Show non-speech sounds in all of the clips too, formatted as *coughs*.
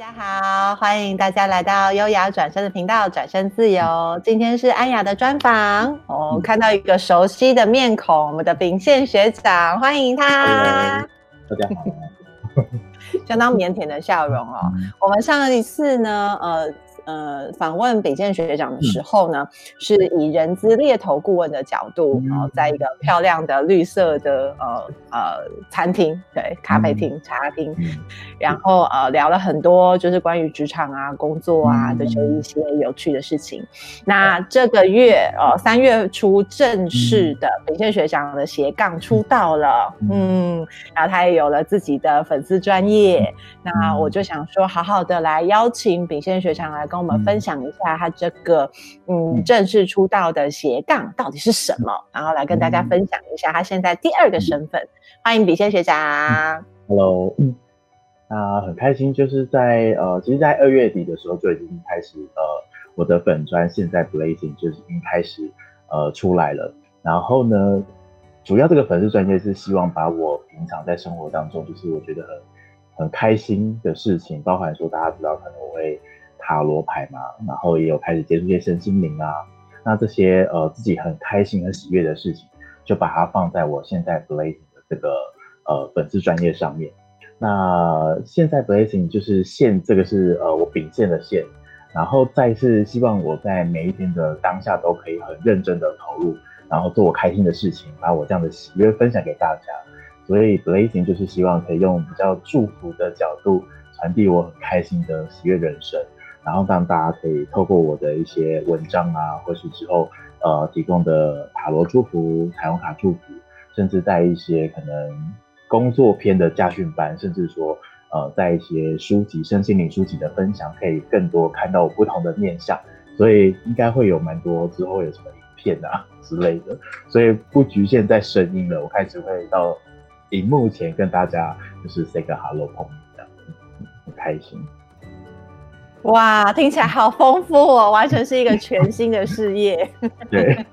大家好，欢迎大家来到优雅转身的频道，转身自由。*laughs* 今天是安雅的专访哦，看到一个熟悉的面孔，我们的秉宪学长，欢迎他。大家好，*laughs* 相当腼腆的笑容哦。我们上一次呢，呃。呃，访问秉宪学长的时候呢，嗯、是以人资猎头顾问的角度，然、嗯、后、呃、在一个漂亮的绿色的呃呃餐厅，对，咖啡厅、嗯、茶厅，嗯、然后呃聊了很多就是关于职场啊、工作啊的这一些有趣的事情。嗯、那这个月呃三月初正式的秉宪学长的斜杠出道了，嗯，嗯，然后他也有了自己的粉丝专业，嗯、那我就想说，好好的来邀请秉宪学长来跟我们分享一下他这个嗯正式出道的斜杠到底是什么，然后来跟大家分享一下他现在第二个身份。欢迎笔仙学长。Hello，嗯，那很开心，就是在呃，其实，在二月底的时候就已经开始呃，我的粉专现在 Blazing 就是已经开始呃出来了。然后呢，主要这个粉丝专业是希望把我平常在生活当中，就是我觉得很很开心的事情，包含说大家知道可能我会。塔罗牌嘛，然后也有开始接触一些身心灵啊，那这些呃自己很开心、很喜悦的事情，就把它放在我现在 Blazing 的这个呃本质专业上面。那现在 Blazing 就是线，这个是呃我秉线的线，然后再是希望我在每一天的当下都可以很认真的投入，然后做我开心的事情，把我这样的喜悦分享给大家。所以 Blazing 就是希望可以用比较祝福的角度传递我很开心的喜悦人生。然后让大家可以透过我的一些文章啊，或是之后呃提供的塔罗祝福、彩虹卡祝福，甚至在一些可能工作篇的驾训班，甚至说呃在一些书籍、身心灵书籍的分享，可以更多看到我不同的面相。所以应该会有蛮多之后有什么影片啊之类的，所以不局限在声音了，我开始会到荧幕前跟大家就是 say 个 hello 碰面这样，很开心。哇，听起来好丰富哦，完全是一个全新的事业。*laughs* 对，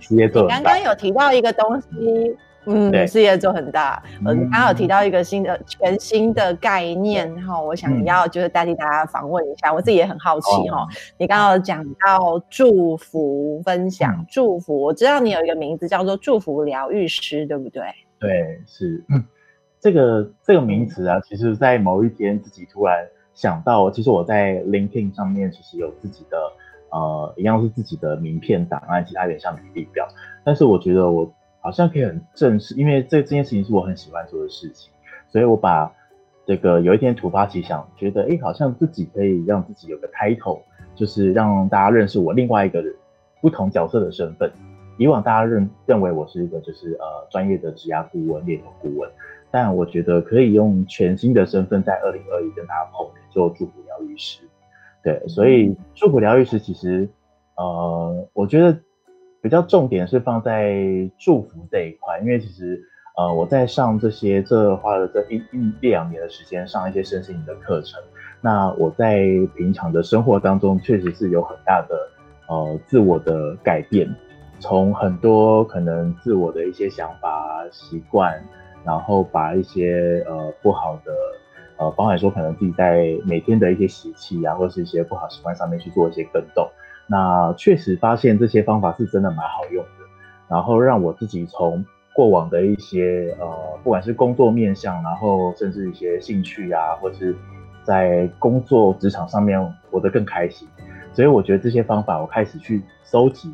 事业做很大。你刚刚有提到一个东西，嗯，事业做很大。嗯，你刚刚有提到一个新的、全新的概念哈，我想要就是代替大家访问一下，我自己也很好奇哈。你刚刚有讲到祝福分享，祝福，我知道你有一个名字叫做祝福疗愈师，对不对？对，是。这个这个名词啊，其实，在某一天自己突然。想到，其实我在 LinkedIn 上面其实有自己的，呃，一样是自己的名片档案，其他有点像履历表。但是我觉得我好像可以很正式，因为这这件事情是我很喜欢做的事情，所以我把这个有一天突发奇想，觉得哎，好像自己可以让自己有个 title，就是让大家认识我另外一个人不同角色的身份。以往大家认认为我是一个就是呃专业的职涯顾问、猎头顾问。但我觉得可以用全新的身份在二零二一跟大家碰面，做祝福疗愈师。对，所以祝福疗愈师其实，呃，我觉得比较重点是放在祝福这一块，因为其实，呃，我在上这些，这花了这一一两年的时间上一些身心灵的课程，那我在平常的生活当中确实是有很大的呃自我的改变，从很多可能自我的一些想法习惯。然后把一些呃不好的呃，包含说可能自己在每天的一些习气啊，或是一些不好习惯上面去做一些更动，那确实发现这些方法是真的蛮好用的。然后让我自己从过往的一些呃，不管是工作面向，然后甚至一些兴趣啊，或是在工作职场上面活得更开心。所以我觉得这些方法，我开始去搜集，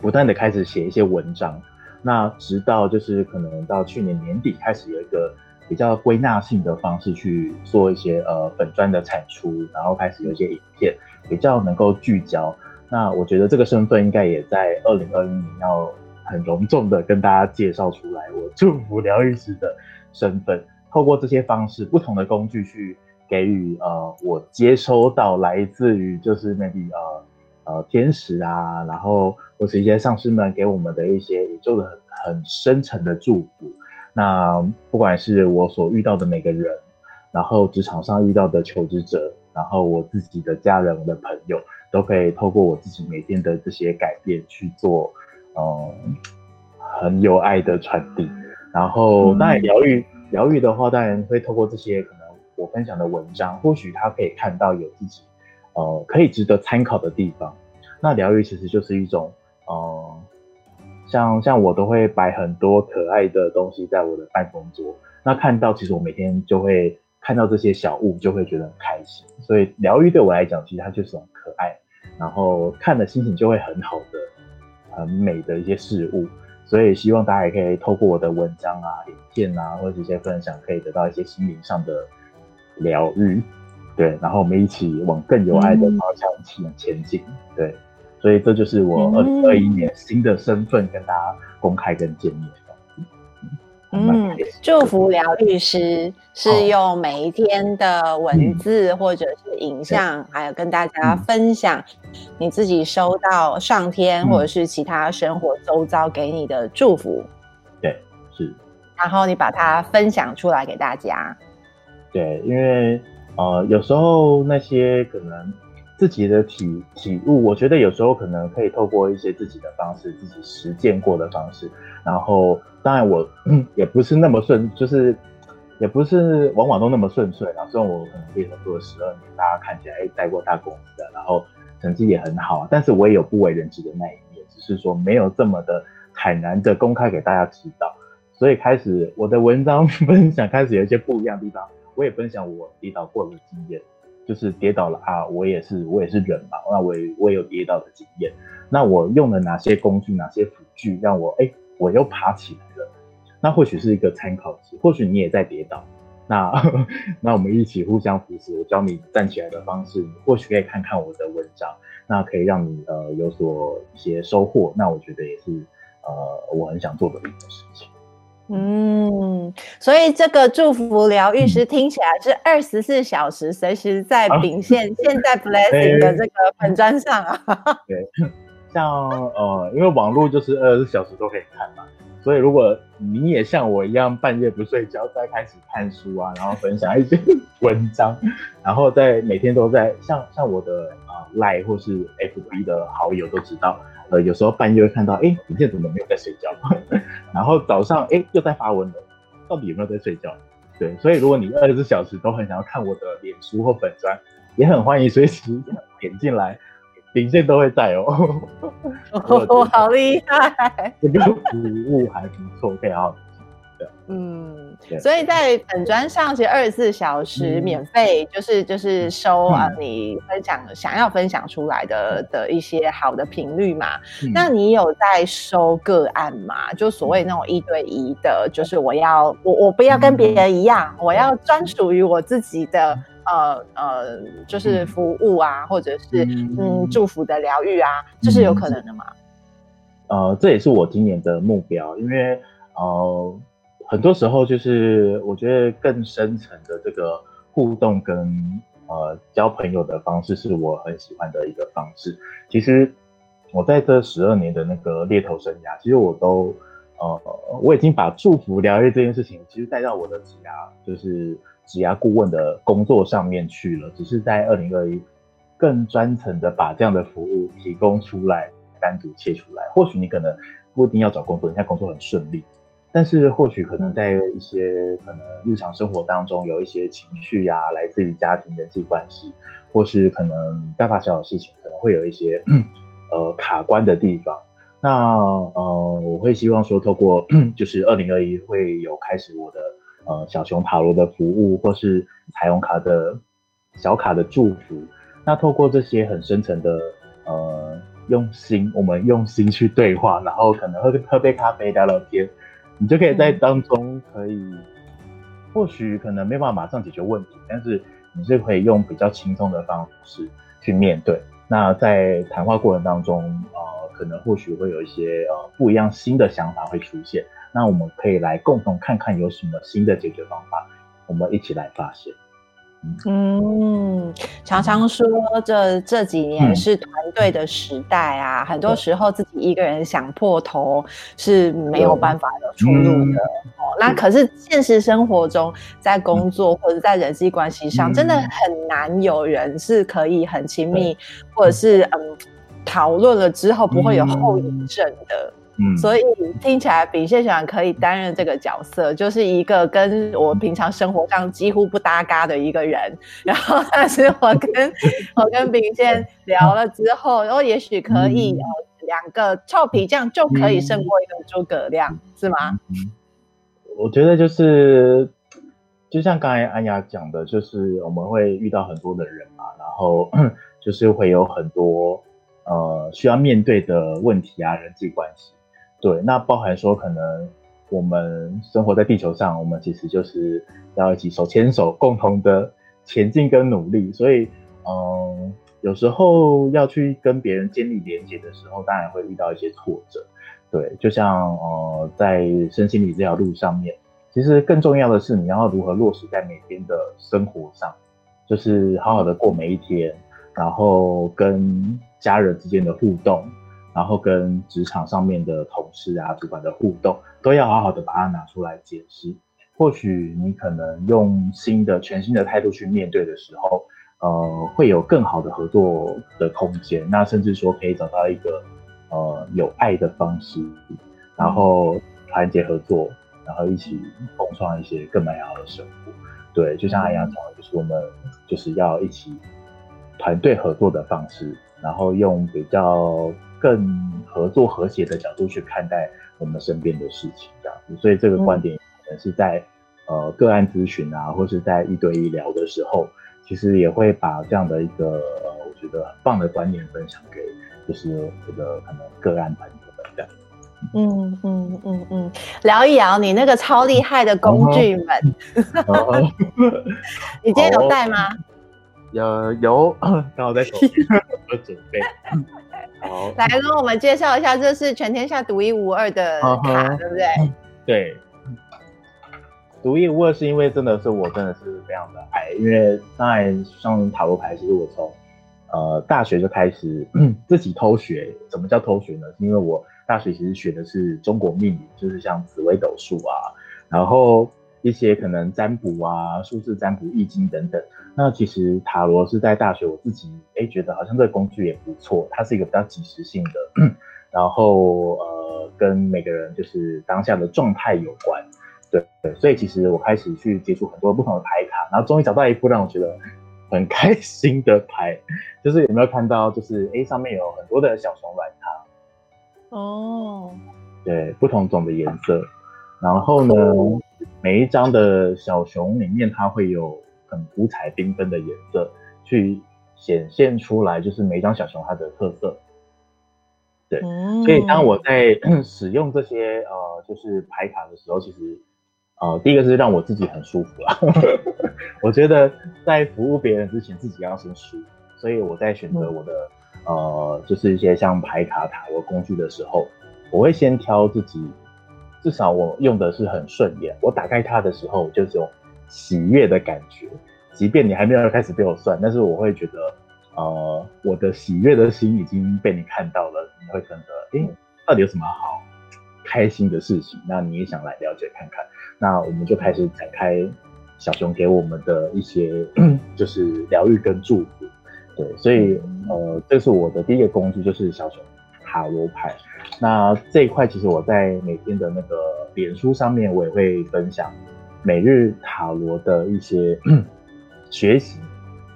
不断的开始写一些文章。那直到就是可能到去年年底开始有一个比较归纳性的方式去做一些呃粉专的产出，然后开始有一些影片比较能够聚焦。那我觉得这个身份应该也在二零二一年要很隆重的跟大家介绍出来，我祝福疗愈师的身份，透过这些方式不同的工具去给予呃我接收到来自于就是 maybe 呃。呃，天使啊，然后或是一些上师们给我们的一些宇宙的很很深沉的祝福。那不管是我所遇到的每个人，然后职场上遇到的求职者，然后我自己的家人、我的朋友，都可以透过我自己每天的这些改变去做，嗯，很有爱的传递。然后当然疗愈疗愈的话，当然会透过这些可能我分享的文章，或许他可以看到有自己呃可以值得参考的地方。那疗愈其实就是一种，呃，像像我都会摆很多可爱的东西在我的办公桌，那看到其实我每天就会看到这些小物，就会觉得很开心。所以疗愈对我来讲，其实它就是种可爱，然后看的心情就会很好的、很美的一些事物。所以希望大家也可以透过我的文章啊、影片啊，或者一些分享，可以得到一些心灵上的疗愈。对，然后我们一起往更有爱的方向前前进。对。所以这就是我二零二一年新的身份，跟大家公开跟见面。嗯，祝福疗愈师是用每一天的文字或者是影像，嗯、还有跟大家分享你自己收到上天或者是其他生活周遭给你的祝福。对，是。然后你把它分享出来给大家。对，因为呃，有时候那些可能。自己的体体悟，我觉得有时候可能可以透过一些自己的方式，自己实践过的方式。然后，当然我 *clears throat* 也不是那么顺，就是也不是往往都那么顺遂。然后，虽然我可能猎头做了十二年，大家看起来带过大公司的，然后成绩也很好，但是我也有不为人知的那一面，只是说没有这么的坦然的公开给大家知道。所以开始我的文章分享开始有一些不一样的地方，我也分享我跌倒过的经验。就是跌倒了啊，我也是，我也是人嘛，那我也我也有跌倒的经验。那我用了哪些工具，哪些辅具，让我哎、我又爬起来了。那或许是一个参考值，或许你也在跌倒。那 *laughs* 那我们一起互相扶持，我教你站起来的方式，你或许可以看看我的文章，那可以让你呃有所一些收获。那我觉得也是呃我很想做的一件事情。嗯，所以这个祝福疗愈师听起来是二十四小时随时在秉现，啊、现在 *laughs* Blessing 的这个粉砖上啊。*laughs* 对，像呃，因为网络就是二十四小时都可以看嘛，所以如果你也像我一样半夜不睡觉，再开始看书啊，然后分享一些 *laughs* 文章，然后在每天都在像像我的啊、呃、Line 或是 FB 的好友都知道。呃，有时候半夜会看到，哎、欸，你现在怎么没有在睡觉？*laughs* 然后早上，哎、欸，又在发文了，到底有没有在睡觉？对，所以如果你二十四小时都很想要看我的脸书或粉专，也很欢迎随时 *laughs* 点进来，林健都会在哦。*laughs* 哦，好厉害！这个服务还不错，可以好好。嗯，所以在本专上其实二十四小时免费，就是就是收啊，你分享想要分享出来的的一些好的频率嘛。那你有在收个案吗？就所谓那种一对一的，就是我要我我不要跟别人一样，我要专属于我自己的呃呃，就是服务啊，或者是嗯祝福的疗愈啊，这是有可能的吗？呃，这也是我今年的目标，因为呃。很多时候，就是我觉得更深层的这个互动跟呃交朋友的方式，是我很喜欢的一个方式。其实我在这十二年的那个猎头生涯，其实我都呃我已经把祝福疗愈这件事情，其实带到我的职涯，就是职涯顾问的工作上面去了。只是在二零二一更专程的把这样的服务提供出来，单独切出来。或许你可能不一定要找工作，你现在工作很顺利。但是或许可能在一些可能日常生活当中有一些情绪呀、啊，来自于家庭人际关系，或是可能大大小小事情，可能会有一些呃卡关的地方。那呃，我会希望说，透过就是二零二一会有开始我的呃小熊塔罗的服务，或是彩虹卡的小卡的祝福。那透过这些很深层的呃用心，我们用心去对话，然后可能喝喝杯咖啡聊聊天。你就可以在当中可以，或许可能没办法马上解决问题，但是你是可以用比较轻松的方式去面对。那在谈话过程当中，呃，可能或许会有一些呃不一样新的想法会出现。那我们可以来共同看看有什么新的解决方法，我们一起来发现。嗯，常常说这这几年是团队的时代啊，嗯、很多时候自己一个人想破头是没有办法有出路的。嗯、哦，那可是现实生活中，在工作或者在人际关系上，嗯、真的很难有人是可以很亲密，嗯、或者是嗯讨论了之后不会有后遗症的。嗯，所以听起来秉宪小羊可以担任这个角色，就是一个跟我平常生活上几乎不搭嘎的一个人。然后，但是我跟 *laughs* 我跟秉宪聊了之后，然后也许可以呃，两个臭皮匠就可以胜过一个诸葛亮，是吗？我觉得就是，就像刚才安雅讲的，就是我们会遇到很多的人嘛，然后 *coughs* 就是会有很多呃需要面对的问题啊，人际关系。对，那包含说，可能我们生活在地球上，我们其实就是要一起手牵手，共同的前进跟努力。所以，嗯，有时候要去跟别人建立连接的时候，当然会遇到一些挫折。对，就像呃，在身心灵这条路上面，其实更重要的是你要如何落实在每天的生活上，就是好好的过每一天，然后跟家人之间的互动。然后跟职场上面的同事啊、主管的互动，都要好好的把它拿出来解释。或许你可能用新的、全新的态度去面对的时候，呃，会有更好的合作的空间。那甚至说可以找到一个呃有爱的方式，然后团结合作，然后一起共创一些更美好的生活。对，就像阿阳讲的，就是我们就是要一起团队合作的方式，然后用比较。更合作和谐的角度去看待我们身边的事情，这样子，所以这个观点可能是在、嗯、呃个案咨询啊，或是在一对一聊的时候，其实也会把这样的一个呃我觉得很棒的观念分享给就是这个可能个案朋友们这样。嗯嗯嗯嗯，聊一聊你那个超厉害的工具们，*laughs* 你今天有带吗？有有，*coughs* 刚好在手边，*laughs* 我准备。好，来跟我们介绍一下，这是全天下独一无二的卡，uh huh. 对不对？*laughs* 对，独一无二是因为真的是我真的是非常的爱，因为当然像塔罗牌，其实我从呃大学就开始 *clears throat* 自己偷学。什么叫偷学呢？是因为我大学其实学的是中国命理，就是像紫微斗数啊，然后。一些可能占卜啊、数字占卜、易经等等。那其实塔罗是在大学我自己哎、欸、觉得好像这个工具也不错，它是一个比较即时性的，*clears throat* 然后呃跟每个人就是当下的状态有关。对对，所以其实我开始去接触很多不同的牌卡，然后终于找到一副让我觉得很开心的牌，就是有没有看到就是哎、欸、上面有很多的小熊软糖哦，对，不同种的颜色，然后呢？每一张的小熊里面，它会有很五彩缤纷的颜色，去显现出来，就是每一张小熊它的特色。对，嗯、所以当我在 *clears throat* 使用这些呃，就是牌卡的时候，其实呃，第一个是让我自己很舒服啊。*laughs* 我觉得在服务别人之前，自己要先舒服。所以我在选择我的、嗯、呃，就是一些像牌卡塔罗工具的时候，我会先挑自己。至少我用的是很顺眼，我打开它的时候就是有喜悦的感觉，即便你还没有开始被我算，但是我会觉得，呃，我的喜悦的心已经被你看到了，你会觉得，诶，到底有什么好开心的事情？那你也想来了解看看，那我们就开始展开小熊给我们的一些，*clears throat* 就是疗愈跟祝福，对，所以呃，这是我的第一个工具，就是小熊塔罗牌。那这一块其实我在每天的那个脸书上面，我也会分享每日塔罗的一些 *clears throat* 学习。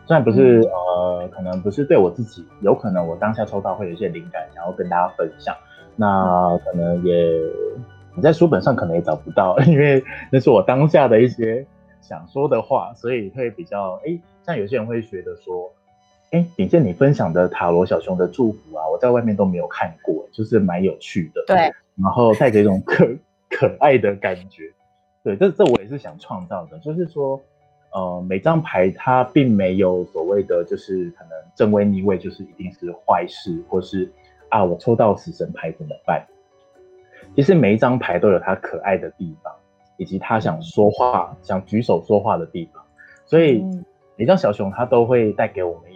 虽然不是呃，可能不是对我自己，有可能我当下抽到会有一些灵感，想要跟大家分享。那可能也你在书本上可能也找不到，*laughs* 因为那是我当下的一些想说的话，所以会比较哎，像有些人会觉得说。哎，秉宪你分享的塔罗小熊的祝福啊，我在外面都没有看过，就是蛮有趣的。对，然后带着一种 *laughs* 可可爱的感觉。对，这这我也是想创造的，就是说，呃，每张牌它并没有所谓的，就是可能正位逆位，就是一定是坏事，或是啊，我抽到死神牌怎么办？其实每一张牌都有它可爱的地方，以及它想说话、想举手说话的地方。所以每张小熊它都会带给我们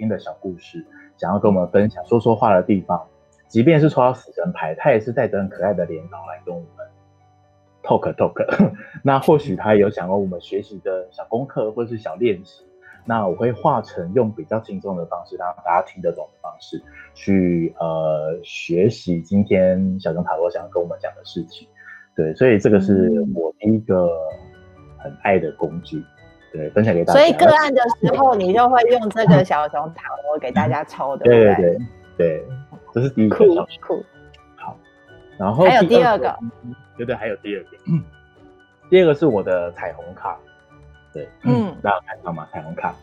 一个每天的小故事，想要跟我们分享说说话的地方，即便是抽到死神牌，他也是带着很可爱的脸孔来跟我们 talk talk。*laughs* 那或许他有想跟我们学习的小功课或是小练习，那我会化成用比较轻松的方式，让大家听得懂的方式去呃学习今天小熊塔罗想要跟我们讲的事情。对，所以这个是我第一个很爱的工具，对，分享给大家。所以个案的时候，你就会用这个小熊糖，我给大家抽的，对对对对，这是第一个小熊。酷，好，然后还有第二个，对对，还有第二个，第二个是我的彩虹卡。对，嗯，大家看到吗？彩虹卡，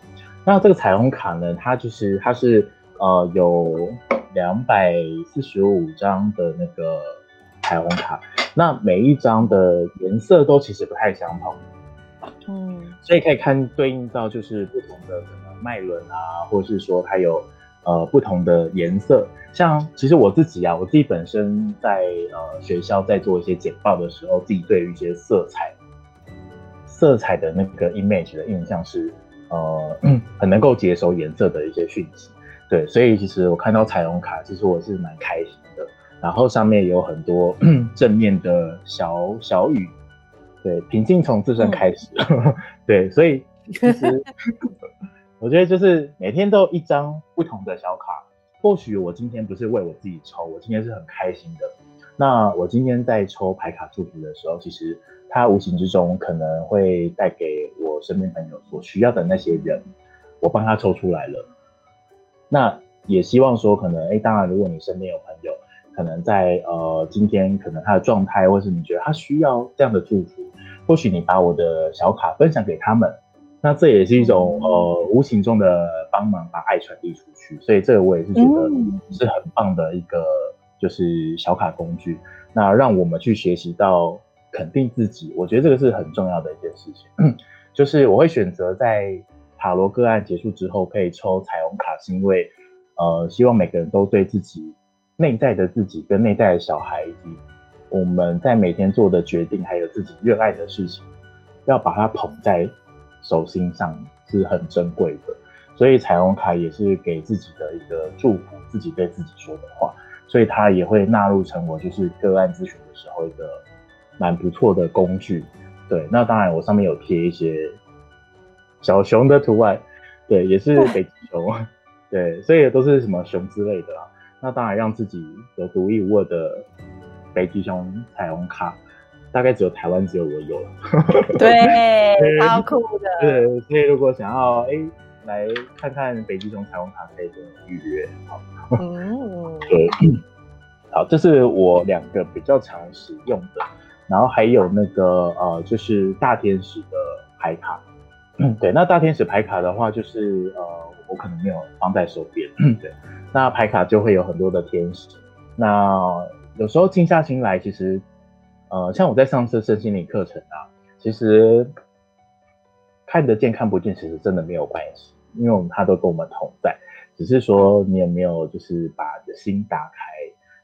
那这个彩虹卡呢，它就是它是呃有两百四十五张的那个彩虹卡，那每一张的颜色都其实不太相同，嗯，所以可以看对应到就是不同的可能脉轮啊，或者是说它有呃不同的颜色，像其实我自己啊，我自己本身在呃学校在做一些简报的时候，自己对于一些色彩。色彩的那个 image 的印象是，呃，*clears throat* 很能够接收颜色的一些讯息，对，所以其实我看到彩虹卡，其实我是蛮开心的。然后上面有很多 *clears throat* 正面的小小语，对，平静从自身开始，嗯、*laughs* 对，所以其实 *laughs* 我觉得就是每天都一张不同的小卡，或许我今天不是为我自己抽，我今天是很开心的。那我今天在抽牌卡祝福的时候，其实。它无形之中可能会带给我身边朋友所需要的那些人，我帮他抽出来了。那也希望说，可能哎、欸，当然，如果你身边有朋友，可能在呃今天可能他的状态，或是你觉得他需要这样的祝福，或许你把我的小卡分享给他们，那这也是一种呃无形中的帮忙，把爱传递出去。所以这个我也是觉得是很棒的一个就是小卡工具，那让我们去学习到。肯定自己，我觉得这个是很重要的一件事情。*clears throat* 就是我会选择在塔罗个案结束之后可以抽彩虹卡，是因为呃，希望每个人都对自己内在的自己跟内在的小孩，以及我们在每天做的决定，还有自己热爱的事情，要把它捧在手心上是很珍贵的。所以彩虹卡也是给自己的一个祝福，自己对自己说的话，所以它也会纳入成我就是个案咨询的时候一个。蛮不错的工具，对，那当然我上面有贴一些小熊的图案，对，也是北极熊，*laughs* 对，所以都是什么熊之类的啦。那当然让自己有独一无二的北极熊彩虹卡，大概只有台湾只有我有了。*laughs* 对，超酷的。对，所以如果想要哎、欸、来看看北极熊彩虹卡，可以跟我预约。好，嗯，*laughs* 对，好，这是我两个比较常使用的。然后还有那个呃，就是大天使的牌卡，嗯，*coughs* 对，那大天使牌卡的话，就是呃，我可能没有放在手边，嗯，*coughs* 对，那牌卡就会有很多的天使，那有时候静下心来，其实呃，像我在上次身心灵课程啊，其实看得见看不见，其实真的没有关系，因为我们他都跟我们同在，只是说你有没有就是把你的心打开，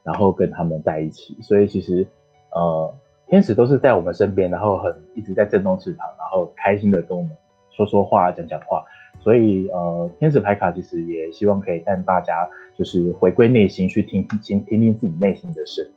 然后跟他们在一起，所以其实呃。天使都是在我们身边，然后很一直在震动翅膀，然后开心的跟我们说说话、讲讲话。所以呃，天使牌卡其实也希望可以带大家就是回归内心，去听听听听自己内心的声音。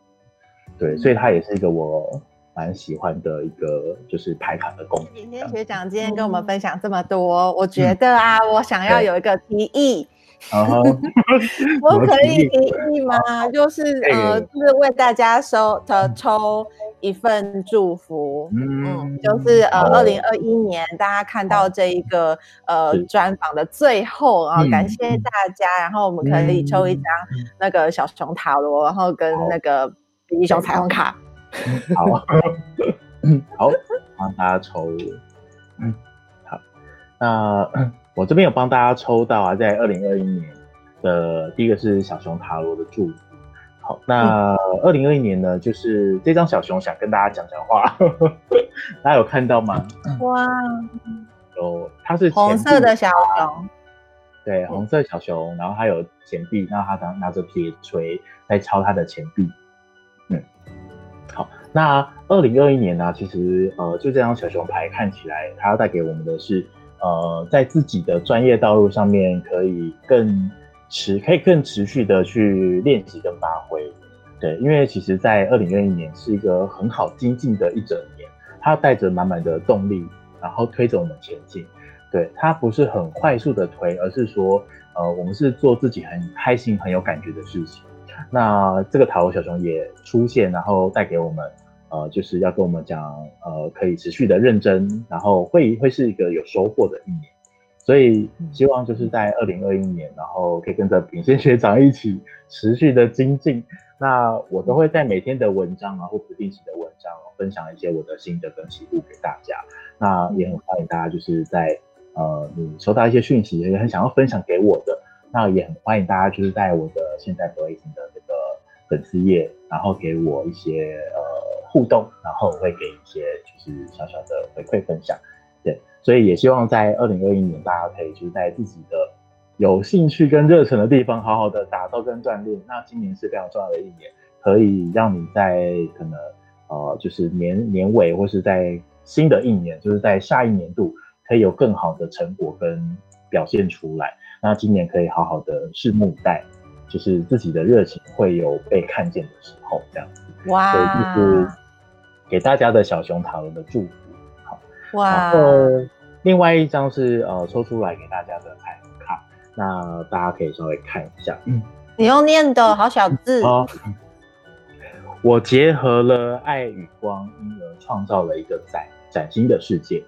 对，所以它也是一个我蛮喜欢的一个就是牌卡的工具。景天学长今天跟我们分享这么多，我觉得啊，嗯、我想要有一个提议。*laughs* *laughs* 我可以提议吗？就是呃，就是为大家收的抽一份祝福，嗯，就是呃，二零二一年大家看到这一个呃专访的最后啊，感谢大家，然后我们可以抽一张那个小熊塔罗，然后跟那个北极熊彩虹卡。好，*laughs* 好，帮大家抽，嗯，好，那。我这边有帮大家抽到啊，在二零二一年的第一个是小熊塔罗的祝福。好，那二零二一年呢，就是这张小熊想跟大家讲讲话，*laughs* 大家有看到吗？哇，有，它是红色的小熊，对，红色小熊，然后它有钱币，然后它拿拿着铁锤在敲它的钱币。嗯，好，那二零二一年呢，啊，其实呃，就这张小熊牌看起来，它要带给我们的是。呃，在自己的专业道路上面，可以更持，可以更持续的去练习跟发挥。对，因为其实，在二零二一年是一个很好精进的一整年，它带着满满的动力，然后推着我们前进。对，它不是很快速的推，而是说，呃，我们是做自己很开心、很有感觉的事情。那这个塔罗小熊也出现，然后带给我们，呃，就是要跟我们讲，呃，可以持续的认真，然后会会是一个有收获的一年。所以希望就是在二零二一年，然后可以跟着秉宪学长一起持续的精进。那我都会在每天的文章啊，或不定期的文章，分享一些我的心得跟体悟给大家。那也很欢迎大家就是在呃，你收到一些讯息，也很想要分享给我的，那也很欢迎大家就是在我的现在 Blazing 的这个粉丝页，然后给我一些呃互动，然后我会给一些就是小小的回馈分享。对，所以也希望在二零二一年，大家可以就是在自己的有兴趣跟热忱的地方，好好的打造跟锻炼。那今年是非常重要的一年，可以让你在可能呃，就是年年尾或是在新的一年，就是在下一年度，可以有更好的成果跟表现出来。那今年可以好好的拭目以待，就是自己的热情会有被看见的时候，这样子。哇！所以就是给大家的小熊塔罗的祝福。好哇，然后另外一张是呃抽出来给大家的彩虹卡，那大家可以稍微看一下。嗯，你用念的好小字。哦，我结合了爱与光，因而创造了一个崭崭新的世界。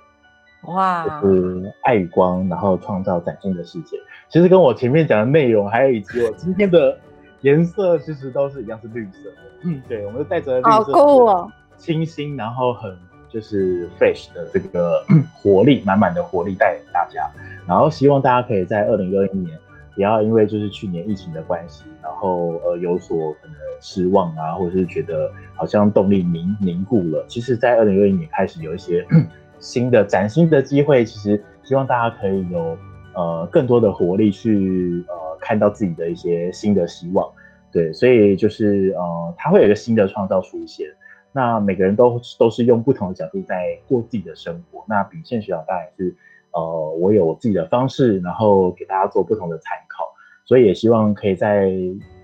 哇，就是爱与光，然后创造崭新的世界。其实跟我前面讲的内容，还有以及我今天的颜色，其实都是一样，是绿色的。嗯，对，我们带着绿色，好酷哦，清新，然后很。就是 fresh 的这个 *clears throat* 活力，满满的活力带给大家。然后希望大家可以在二零二一年，不要因为就是去年疫情的关系，然后呃有所可能失望啊，或者是觉得好像动力凝凝固了。其实，在二零二一年开始有一些 *clears throat* 新的崭新的机会，其实希望大家可以有呃更多的活力去呃看到自己的一些新的希望。对，所以就是呃，它会有一个新的创造出现。那每个人都都是用不同的角度在过自己的生活。那秉宪学长当然是，呃，我有我自己的方式，然后给大家做不同的参考。所以也希望可以在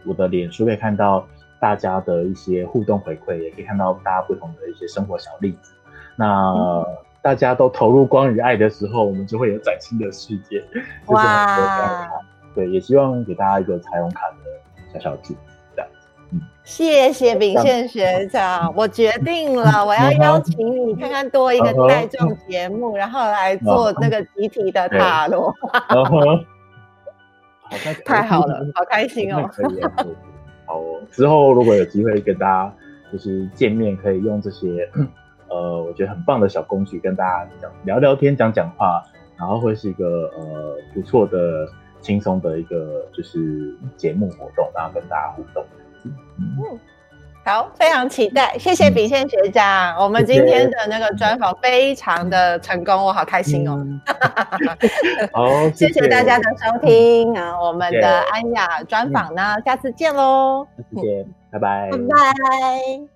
我的脸书可以看到大家的一些互动回馈，也可以看到大家不同的一些生活小例子。那、嗯、大家都投入光与爱的时候，我们就会有崭新的世界。*laughs* 哇！对，也希望给大家一个彩虹卡的小小祝福。谢谢秉宪学长，我决定了，我要邀请你看看多一个带状节目，然后来做那个集体的塔罗。*laughs* 太好了，好开心哦！好哦。之后如果有机会跟大家就是见面，可以用这些呃，我觉得很棒的小工具跟大家讲聊聊天、讲讲话，然后会是一个呃不错的、轻松的一个就是节目活动，然后跟大家互动。嗯，好，非常期待，谢谢秉宪学长，嗯、我们今天的那个专访非常的成功，我好开心哦。*laughs* 好，谢谢。大家的收听啊，我们的安雅专访呢，下次见喽，谢谢，拜拜，拜拜。